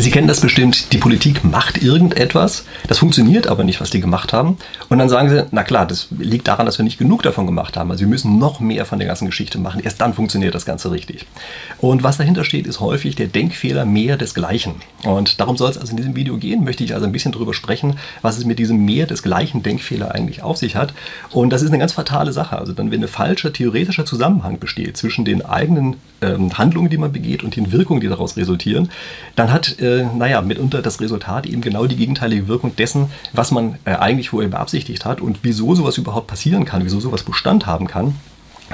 Sie kennen das bestimmt, die Politik macht irgendetwas, das funktioniert aber nicht, was die gemacht haben. Und dann sagen sie, na klar, das liegt daran, dass wir nicht genug davon gemacht haben. Also wir müssen noch mehr von der ganzen Geschichte machen. Erst dann funktioniert das Ganze richtig. Und was dahinter steht, ist häufig der Denkfehler mehr desgleichen. Und darum soll es also in diesem Video gehen, möchte ich also ein bisschen darüber sprechen, was es mit diesem mehr desgleichen Denkfehler eigentlich auf sich hat. Und das ist eine ganz fatale Sache. Also dann, wenn ein falscher theoretischer Zusammenhang besteht zwischen den eigenen ähm, Handlungen, die man begeht und den Wirkungen, die daraus resultieren, dann hat, äh, naja, mitunter das Resultat eben genau die gegenteilige Wirkung dessen, was man äh, eigentlich vorher beabsichtigt hat und wieso sowas überhaupt passieren kann, wieso sowas Bestand haben kann.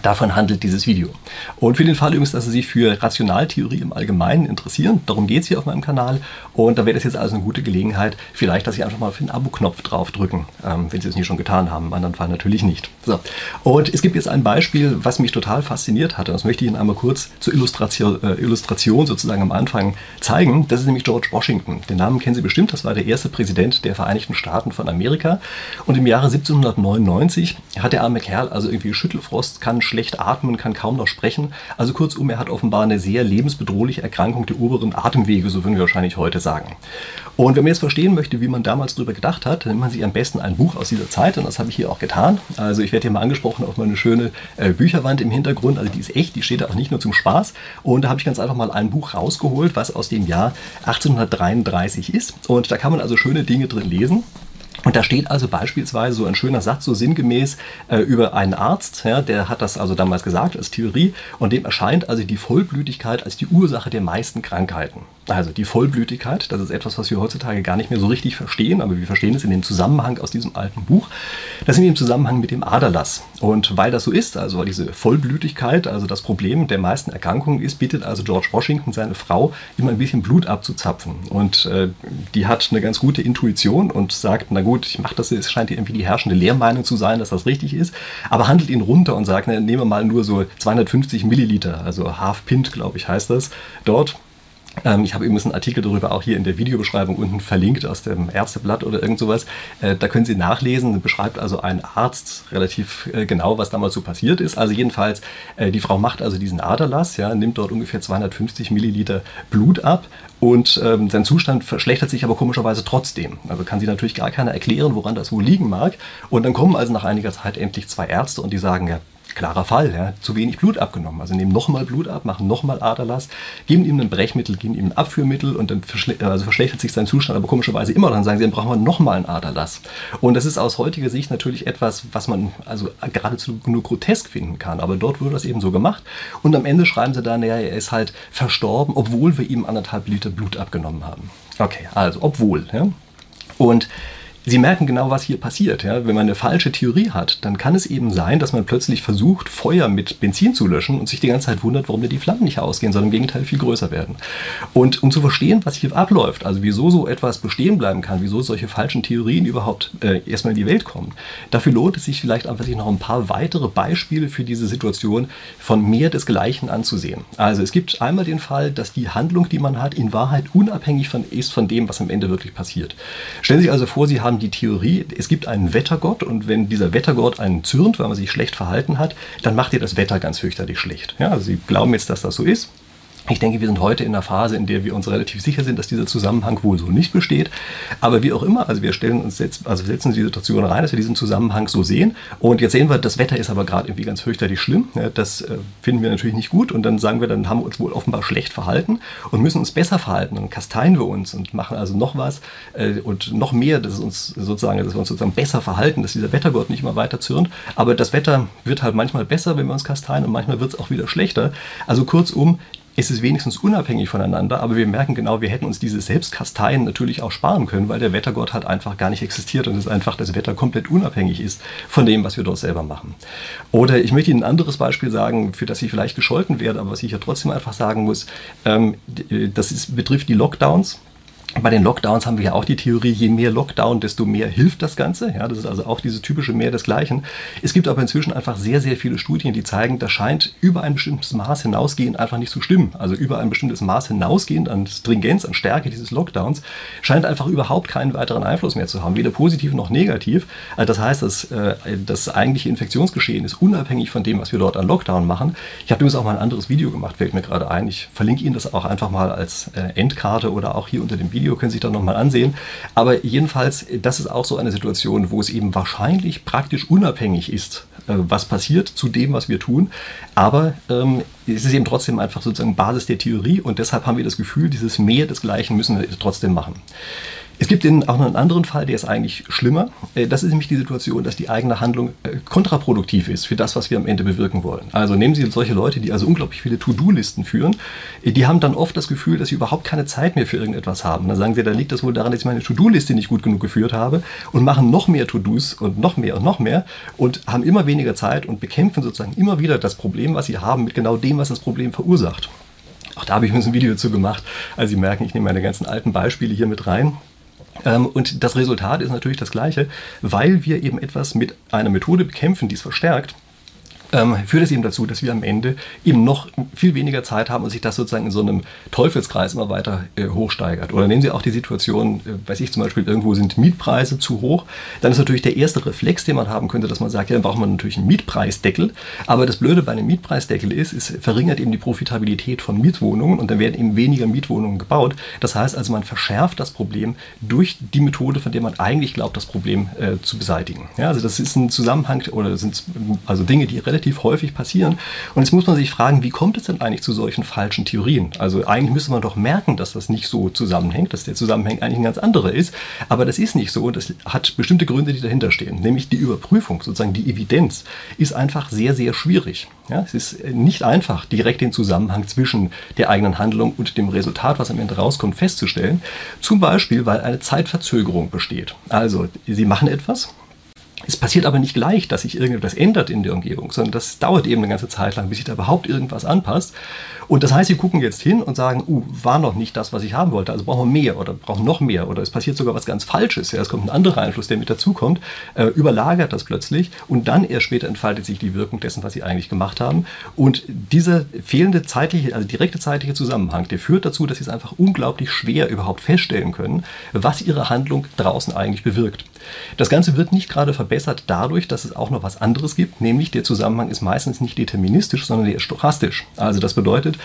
Davon handelt dieses Video. Und für den Fall übrigens, dass Sie sich für Rationaltheorie im Allgemeinen interessieren, darum geht es hier auf meinem Kanal. Und da wäre das jetzt also eine gute Gelegenheit, vielleicht, dass Sie einfach mal auf den Abo-Knopf draufdrücken, ähm, wenn Sie es nicht schon getan haben. Im anderen Fall natürlich nicht. So. Und es gibt jetzt ein Beispiel, was mich total fasziniert hatte. Das möchte ich Ihnen einmal kurz zur Illustration, äh, Illustration sozusagen am Anfang zeigen. Das ist nämlich George Washington. Den Namen kennen Sie bestimmt. Das war der erste Präsident der Vereinigten Staaten von Amerika. Und im Jahre 1799 hat der arme Kerl also irgendwie Schüttelfrost, kann schlecht atmen, kann kaum noch sprechen. Also kurzum, er hat offenbar eine sehr lebensbedrohliche Erkrankung der oberen Atemwege, so würden wir wahrscheinlich heute sagen. Und wenn man jetzt verstehen möchte, wie man damals darüber gedacht hat, nimmt man sich am besten ein Buch aus dieser Zeit und das habe ich hier auch getan. Also ich werde hier mal angesprochen auf meine schöne äh, Bücherwand im Hintergrund, also die ist echt, die steht da auch nicht nur zum Spaß. Und da habe ich ganz einfach mal ein Buch rausgeholt, was aus dem Jahr 1833 ist. Und da kann man also schöne Dinge drin lesen. Und da steht also beispielsweise so ein schöner Satz, so sinngemäß äh, über einen Arzt, ja, der hat das also damals gesagt als Theorie, und dem erscheint also die Vollblütigkeit als die Ursache der meisten Krankheiten. Also die Vollblütigkeit, das ist etwas, was wir heutzutage gar nicht mehr so richtig verstehen, aber wir verstehen es in dem Zusammenhang aus diesem alten Buch. Das wir im Zusammenhang mit dem Aderlass. Und weil das so ist, also weil diese Vollblütigkeit, also das Problem der meisten Erkrankungen ist, bittet also George Washington seine Frau, ihm ein bisschen Blut abzuzapfen. Und äh, die hat eine ganz gute Intuition und sagt, na gut, ich mache das, es scheint irgendwie die herrschende Lehrmeinung zu sein, dass das richtig ist, aber handelt ihn runter und sagt, na, nehmen wir mal nur so 250 Milliliter, also Half Pint, glaube ich, heißt das, dort ich habe übrigens einen Artikel darüber auch hier in der Videobeschreibung unten verlinkt aus dem Ärzteblatt oder irgend sowas. Äh, da können Sie nachlesen. Beschreibt also ein Arzt relativ äh, genau, was damals so passiert ist. Also jedenfalls, äh, die Frau macht also diesen Aderlass, ja, nimmt dort ungefähr 250 Milliliter Blut ab und ähm, sein Zustand verschlechtert sich aber komischerweise trotzdem. Also kann sie natürlich gar keiner erklären, woran das wohl liegen mag. Und dann kommen also nach einiger Zeit endlich zwei Ärzte und die sagen, ja, klarer Fall, ja, zu wenig Blut abgenommen. Also nehmen nochmal Blut ab, machen nochmal Aderlass, geben ihm ein Brechmittel, geben ihm ein Abführmittel und dann verschle also verschlechtert sich sein Zustand, aber komischerweise immer. Dann sagen sie, dann brauchen wir nochmal einen Aderlass. Und das ist aus heutiger Sicht natürlich etwas, was man also geradezu nur grotesk finden kann. Aber dort wurde das eben so gemacht. Und am Ende schreiben sie dann, naja, er ist halt verstorben, obwohl wir ihm anderthalb Liter Blut abgenommen haben. Okay, also obwohl. Ja. Und Sie merken genau, was hier passiert. Ja? Wenn man eine falsche Theorie hat, dann kann es eben sein, dass man plötzlich versucht, Feuer mit Benzin zu löschen und sich die ganze Zeit wundert, warum die Flammen nicht ausgehen, sondern im Gegenteil viel größer werden. Und um zu verstehen, was hier abläuft, also wieso so etwas bestehen bleiben kann, wieso solche falschen Theorien überhaupt äh, erstmal in die Welt kommen, dafür lohnt es sich vielleicht einfach, sich noch ein paar weitere Beispiele für diese Situation von mehr desgleichen anzusehen. Also es gibt einmal den Fall, dass die Handlung, die man hat, in Wahrheit unabhängig von, ist von dem, was am Ende wirklich passiert. Stellen Sie sich also vor, Sie haben haben die Theorie, es gibt einen Wettergott und wenn dieser Wettergott einen zürnt, weil man sich schlecht verhalten hat, dann macht ihr das Wetter ganz fürchterlich schlecht. Ja, also Sie glauben jetzt, dass das so ist. Ich denke, wir sind heute in einer Phase, in der wir uns relativ sicher sind, dass dieser Zusammenhang wohl so nicht besteht. Aber wie auch immer, also wir stellen uns jetzt, also setzen die Situation rein, dass wir diesen Zusammenhang so sehen. Und jetzt sehen wir, das Wetter ist aber gerade irgendwie ganz fürchterlich schlimm. Das äh, finden wir natürlich nicht gut. Und dann sagen wir, dann haben wir uns wohl offenbar schlecht verhalten und müssen uns besser verhalten. Dann kasteien wir uns und machen also noch was äh, und noch mehr, dass uns sozusagen, dass wir uns sozusagen besser verhalten, dass dieser Wettergott nicht immer weiter zürnt. Aber das Wetter wird halt manchmal besser, wenn wir uns kasteien und manchmal wird es auch wieder schlechter. Also kurzum, ist es wenigstens unabhängig voneinander, aber wir merken genau, wir hätten uns dieses Selbstkasteien natürlich auch sparen können, weil der Wettergott halt einfach gar nicht existiert und es einfach das Wetter komplett unabhängig ist von dem, was wir dort selber machen. Oder ich möchte Ihnen ein anderes Beispiel sagen, für das ich vielleicht gescholten werde, aber was ich ja trotzdem einfach sagen muss, ähm, das ist, betrifft die Lockdowns bei den Lockdowns haben wir ja auch die Theorie, je mehr Lockdown, desto mehr hilft das Ganze. Ja, das ist also auch diese typische mehr desgleichen. Es gibt aber inzwischen einfach sehr, sehr viele Studien, die zeigen, das scheint über ein bestimmtes Maß hinausgehend einfach nicht zu stimmen. Also über ein bestimmtes Maß hinausgehend an Stringenz, an Stärke dieses Lockdowns, scheint einfach überhaupt keinen weiteren Einfluss mehr zu haben, weder positiv noch negativ. Also das heißt, dass äh, das eigentliche Infektionsgeschehen ist unabhängig von dem, was wir dort an Lockdown machen. Ich habe übrigens auch mal ein anderes Video gemacht, fällt mir gerade ein. Ich verlinke Ihnen das auch einfach mal als äh, Endkarte oder auch hier unter dem Video Video, können Sie sich dann nochmal ansehen. Aber jedenfalls, das ist auch so eine Situation, wo es eben wahrscheinlich praktisch unabhängig ist, äh, was passiert zu dem, was wir tun. Aber ähm, es ist eben trotzdem einfach sozusagen Basis der Theorie und deshalb haben wir das Gefühl, dieses Mehr desgleichen müssen wir trotzdem machen. Es gibt den, auch noch einen anderen Fall, der ist eigentlich schlimmer. Äh, das ist nämlich die Situation, dass die eigene Handlung äh, kontraproduktiv ist für das, was wir am Ende bewirken wollen. Also nehmen Sie solche Leute, die also unglaublich viele To-Do-Listen führen, äh, die haben dann oft das Gefühl, dass sie überhaupt keine Zeit mehr für irgendetwas haben. Dann sagen sie, da liegt das wohl daran, dass ich meine To-Do-Liste nicht gut genug geführt habe und machen noch mehr To-Dos und noch mehr und noch mehr und haben immer weniger Zeit und bekämpfen sozusagen immer wieder das Problem, was sie haben, mit genau dem, was das Problem verursacht. Auch da habe ich mir ein Video zu gemacht. Also Sie merken, ich nehme meine ganzen alten Beispiele hier mit rein. Ähm, und das Resultat ist natürlich das gleiche, weil wir eben etwas mit einer Methode bekämpfen, die es verstärkt, ähm, führt es eben dazu, dass wir am Ende eben noch viel weniger Zeit haben und sich das sozusagen in so einem Teufelskreis immer weiter äh, hochsteigert. Oder nehmen Sie auch die Situation, äh, weiß ich zum Beispiel, irgendwo sind Mietpreise zu hoch, dann ist natürlich der erste Reflex, den man haben könnte, dass man sagt, ja, dann braucht man natürlich einen Mietpreisdeckel. Aber das Blöde bei einem Mietpreisdeckel ist, es verringert eben die Profitabilität von Mietwohnungen und dann werden eben weniger Mietwohnungen gebaut. Das heißt also, man verschärft das Problem durch die Methode, von der man eigentlich glaubt, das Problem äh, zu beseitigen. Ja, also das ist ein Zusammenhang oder sind also Dinge, die relativ relativ häufig passieren. Und jetzt muss man sich fragen, wie kommt es denn eigentlich zu solchen falschen Theorien? Also eigentlich müsste man doch merken, dass das nicht so zusammenhängt, dass der Zusammenhang eigentlich ein ganz anderer ist. Aber das ist nicht so. Das hat bestimmte Gründe, die dahinter stehen. Nämlich die Überprüfung, sozusagen die Evidenz, ist einfach sehr, sehr schwierig. Ja, es ist nicht einfach, direkt den Zusammenhang zwischen der eigenen Handlung und dem Resultat, was am Ende rauskommt, festzustellen. Zum Beispiel, weil eine Zeitverzögerung besteht. Also, Sie machen etwas, es passiert aber nicht gleich, dass sich irgendetwas ändert in der Umgebung, sondern das dauert eben eine ganze Zeit lang, bis sich da überhaupt irgendwas anpasst. Und das heißt, sie gucken jetzt hin und sagen, uh, war noch nicht das, was ich haben wollte, also brauchen wir mehr oder brauchen noch mehr oder es passiert sogar was ganz Falsches. Ja, es kommt ein anderer Einfluss, der mit dazukommt, äh, überlagert das plötzlich und dann erst später entfaltet sich die Wirkung dessen, was sie eigentlich gemacht haben. Und dieser fehlende zeitliche, also direkte zeitliche Zusammenhang, der führt dazu, dass sie es einfach unglaublich schwer überhaupt feststellen können, was ihre Handlung draußen eigentlich bewirkt. Das Ganze wird nicht gerade verbessert dadurch, dass es auch noch was anderes gibt, nämlich der Zusammenhang ist meistens nicht deterministisch, sondern der ist stochastisch. Also das bedeutet,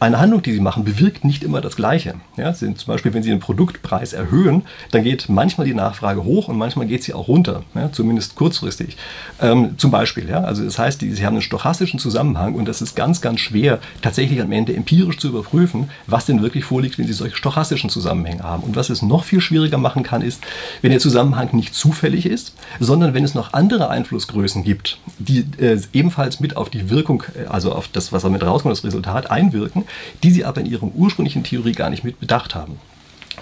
eine Handlung, die Sie machen, bewirkt nicht immer das Gleiche. Ja, zum Beispiel, wenn Sie den Produktpreis erhöhen, dann geht manchmal die Nachfrage hoch und manchmal geht sie auch runter, ja, zumindest kurzfristig. Ähm, zum Beispiel, ja, also das heißt, Sie haben einen stochastischen Zusammenhang und das ist ganz, ganz schwer, tatsächlich am Ende empirisch zu überprüfen, was denn wirklich vorliegt, wenn Sie solche stochastischen Zusammenhänge haben. Und was es noch viel schwieriger machen kann, ist, wenn der Zusammenhang nicht zufällig ist, sondern wenn es noch andere Einflussgrößen gibt, die äh, ebenfalls mit auf die Wirkung, äh, also auf das, was damit rauskommt, das Resultat einwirken wirken, die sie aber in ihrer ursprünglichen Theorie gar nicht mit bedacht haben.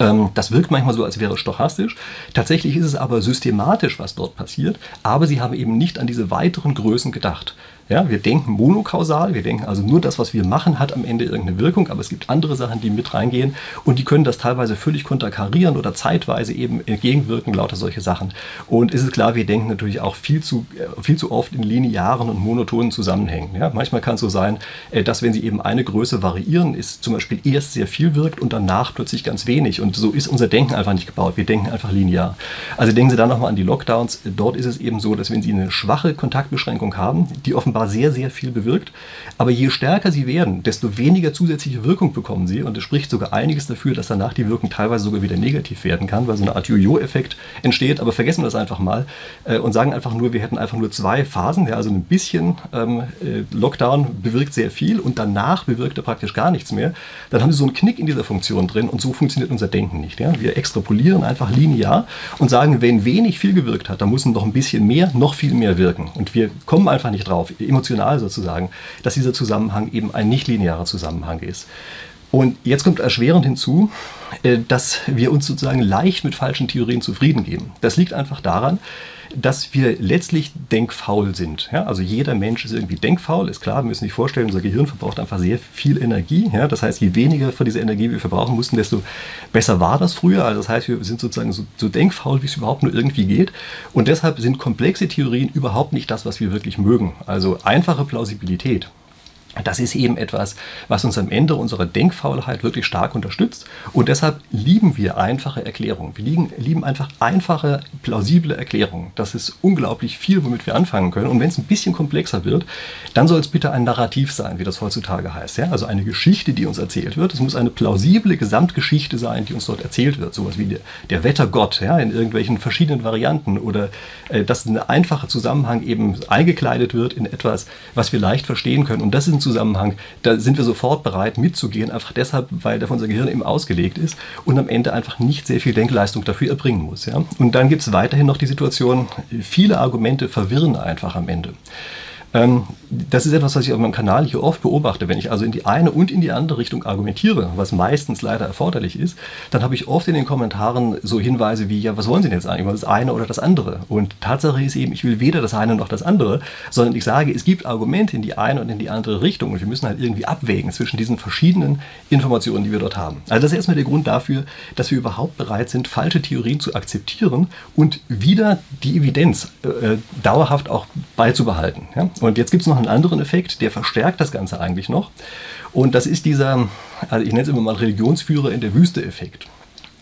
Ähm, das wirkt manchmal so, als wäre stochastisch. Tatsächlich ist es aber systematisch, was dort passiert, aber sie haben eben nicht an diese weiteren Größen gedacht. Ja, wir denken monokausal, wir denken also nur das, was wir machen, hat am Ende irgendeine Wirkung, aber es gibt andere Sachen, die mit reingehen und die können das teilweise völlig konterkarieren oder zeitweise eben entgegenwirken, lauter solche Sachen. Und es ist klar, wir denken natürlich auch viel zu, äh, viel zu oft in linearen und monotonen Zusammenhängen. Ja, manchmal kann es so sein, äh, dass wenn sie eben eine Größe variieren, ist zum Beispiel erst sehr viel wirkt und danach plötzlich ganz wenig. Und so ist unser Denken einfach nicht gebaut. Wir denken einfach linear. Also denken Sie dann nochmal an die Lockdowns. Dort ist es eben so, dass wenn Sie eine schwache Kontaktbeschränkung haben, die offenbar offenbar sehr, sehr viel bewirkt. Aber je stärker sie werden, desto weniger zusätzliche Wirkung bekommen sie. Und es spricht sogar einiges dafür, dass danach die Wirkung teilweise sogar wieder negativ werden kann, weil so eine Art Jojo-Effekt entsteht. Aber vergessen wir das einfach mal äh, und sagen einfach nur, wir hätten einfach nur zwei Phasen. Ja, also ein bisschen ähm, äh, Lockdown bewirkt sehr viel und danach bewirkt er praktisch gar nichts mehr. Dann haben sie so einen Knick in dieser Funktion drin und so funktioniert unser Denken nicht. Ja? Wir extrapolieren einfach linear und sagen, wenn wenig viel gewirkt hat, dann muss noch ein bisschen mehr, noch viel mehr wirken. Und wir kommen einfach nicht drauf emotional sozusagen, dass dieser Zusammenhang eben ein nichtlinearer Zusammenhang ist. Und jetzt kommt erschwerend hinzu, äh, dass wir uns sozusagen leicht mit falschen Theorien zufrieden geben. Das liegt einfach daran, dass wir letztlich denkfaul sind. Ja? Also jeder Mensch ist irgendwie denkfaul, ist klar, wir müssen sich vorstellen, unser Gehirn verbraucht einfach sehr viel Energie. Ja? Das heißt, je weniger von dieser Energie wir verbrauchen mussten, desto besser war das früher. Also das heißt, wir sind sozusagen so, so denkfaul, wie es überhaupt nur irgendwie geht. Und deshalb sind komplexe Theorien überhaupt nicht das, was wir wirklich mögen. Also einfache Plausibilität das ist eben etwas, was uns am Ende unserer Denkfaulheit wirklich stark unterstützt. Und deshalb lieben wir einfache Erklärungen. Wir lieben, lieben einfach einfache, plausible Erklärungen. Das ist unglaublich viel, womit wir anfangen können. Und wenn es ein bisschen komplexer wird, dann soll es bitte ein Narrativ sein, wie das heutzutage heißt. Ja? Also eine Geschichte, die uns erzählt wird. Es muss eine plausible Gesamtgeschichte sein, die uns dort erzählt wird. Sowas wie der, der Wettergott ja? in irgendwelchen verschiedenen Varianten. Oder äh, dass ein einfacher Zusammenhang eben eingekleidet wird in etwas, was wir leicht verstehen können. Und das ein Zusammenhang, da sind wir sofort bereit mitzugehen, einfach deshalb, weil dafür unser Gehirn eben ausgelegt ist und am Ende einfach nicht sehr viel Denkleistung dafür erbringen muss. Ja? Und dann gibt es weiterhin noch die Situation, viele Argumente verwirren einfach am Ende. Ähm, das ist etwas, was ich auf meinem Kanal hier oft beobachte. Wenn ich also in die eine und in die andere Richtung argumentiere, was meistens leider erforderlich ist, dann habe ich oft in den Kommentaren so Hinweise wie, ja, was wollen Sie denn jetzt eigentlich? Das eine oder das andere? Und Tatsache ist eben, ich will weder das eine noch das andere, sondern ich sage, es gibt Argumente in die eine und in die andere Richtung und wir müssen halt irgendwie abwägen zwischen diesen verschiedenen Informationen, die wir dort haben. Also das ist erstmal der Grund dafür, dass wir überhaupt bereit sind, falsche Theorien zu akzeptieren und wieder die Evidenz äh, dauerhaft auch beizubehalten. Ja? Und jetzt gibt es noch einen anderen Effekt, der verstärkt das Ganze eigentlich noch. Und das ist dieser, also ich nenne es immer mal Religionsführer in der Wüste-Effekt.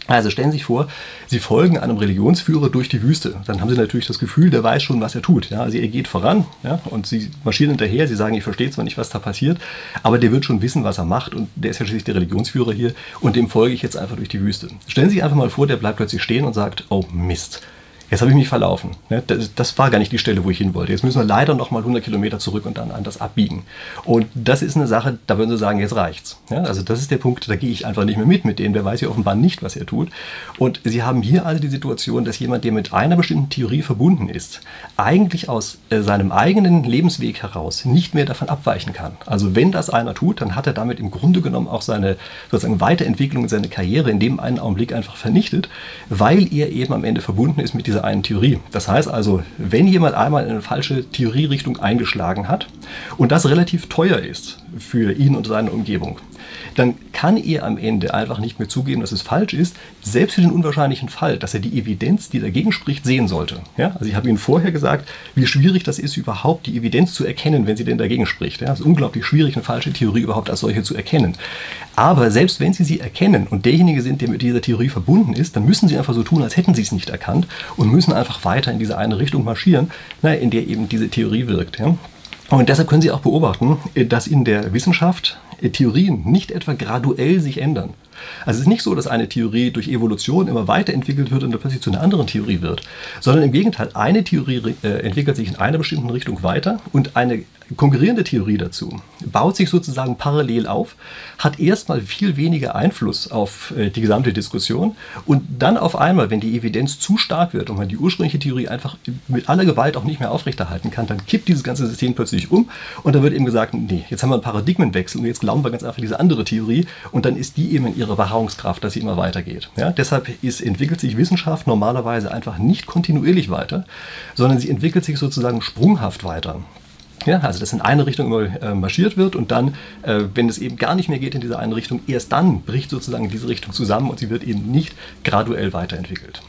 Also stellen Sie sich vor, Sie folgen einem Religionsführer durch die Wüste. Dann haben Sie natürlich das Gefühl, der weiß schon, was er tut. Ja, also er geht voran ja, und Sie marschieren hinterher. Sie sagen, ich verstehe zwar nicht, was da passiert, aber der wird schon wissen, was er macht. Und der ist ja schließlich der Religionsführer hier und dem folge ich jetzt einfach durch die Wüste. Stellen Sie sich einfach mal vor, der bleibt plötzlich stehen und sagt, oh Mist, Jetzt habe ich mich verlaufen. Ne? Das, war gar nicht die Stelle, wo ich hin wollte. Jetzt müssen wir leider noch mal 100 Kilometer zurück und dann anders abbiegen. Und das ist eine Sache, da würden Sie sagen, jetzt reicht's. Also das ist der Punkt, da gehe ich einfach nicht mehr mit mit denen. Der weiß ja offenbar nicht, was er tut. Und Sie haben hier also die Situation, dass jemand, der mit einer bestimmten Theorie verbunden ist, eigentlich aus äh, seinem eigenen Lebensweg heraus nicht mehr davon abweichen kann. Also wenn das einer tut, dann hat er damit im Grunde genommen auch seine sozusagen Weiterentwicklung, seine Karriere in dem einen Augenblick einfach vernichtet, weil er eben am Ende verbunden ist mit dieser dieser einen Theorie. Das heißt also, wenn jemand einmal in eine falsche Theorierichtung eingeschlagen hat und das relativ teuer ist für ihn und seine Umgebung, dann kann er am Ende einfach nicht mehr zugeben, dass es falsch ist, selbst für den unwahrscheinlichen Fall, dass er die Evidenz, die dagegen spricht, sehen sollte. Ja? Also ich habe Ihnen vorher gesagt, wie schwierig das ist, überhaupt die Evidenz zu erkennen, wenn sie denn dagegen spricht. Ja? Es ist unglaublich schwierig, eine falsche Theorie überhaupt als solche zu erkennen. Aber selbst wenn Sie sie erkennen und derjenige sind, der mit dieser Theorie verbunden ist, dann müssen Sie einfach so tun, als hätten Sie es nicht erkannt und müssen einfach weiter in diese eine Richtung marschieren, in der eben diese Theorie wirkt. Ja? Und deshalb können Sie auch beobachten, dass in der Wissenschaft Theorien nicht etwa graduell sich ändern. Also es ist nicht so, dass eine Theorie durch Evolution immer weiterentwickelt wird und dann plötzlich zu einer anderen Theorie wird, sondern im Gegenteil, eine Theorie äh, entwickelt sich in einer bestimmten Richtung weiter und eine konkurrierende Theorie dazu baut sich sozusagen parallel auf, hat erstmal viel weniger Einfluss auf äh, die gesamte Diskussion und dann auf einmal, wenn die Evidenz zu stark wird und man die ursprüngliche Theorie einfach mit aller Gewalt auch nicht mehr aufrechterhalten kann, dann kippt dieses ganze System plötzlich um und dann wird eben gesagt, nee, jetzt haben wir einen Paradigmenwechsel und jetzt glauben wir ganz einfach diese andere Theorie und dann ist die eben in ihrer Beharrungskraft, dass sie immer weitergeht. Ja? Deshalb ist, entwickelt sich Wissenschaft normalerweise einfach nicht kontinuierlich weiter, sondern sie entwickelt sich sozusagen sprunghaft weiter. Ja, also dass in eine Richtung immer äh, marschiert wird und dann, äh, wenn es eben gar nicht mehr geht in diese eine Richtung, erst dann bricht sozusagen diese Richtung zusammen und sie wird eben nicht graduell weiterentwickelt.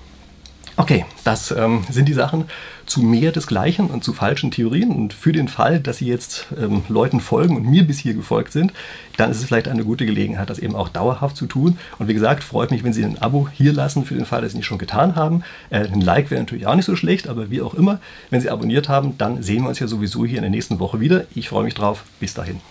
Okay, das ähm, sind die Sachen zu mehr des Gleichen und zu falschen Theorien. Und für den Fall, dass Sie jetzt ähm, Leuten folgen und mir bis hier gefolgt sind, dann ist es vielleicht eine gute Gelegenheit, das eben auch dauerhaft zu tun. Und wie gesagt, freut mich, wenn Sie ein Abo hier lassen, für den Fall, dass Sie es nicht schon getan haben. Äh, ein Like wäre natürlich auch nicht so schlecht, aber wie auch immer, wenn Sie abonniert haben, dann sehen wir uns ja sowieso hier in der nächsten Woche wieder. Ich freue mich drauf. Bis dahin.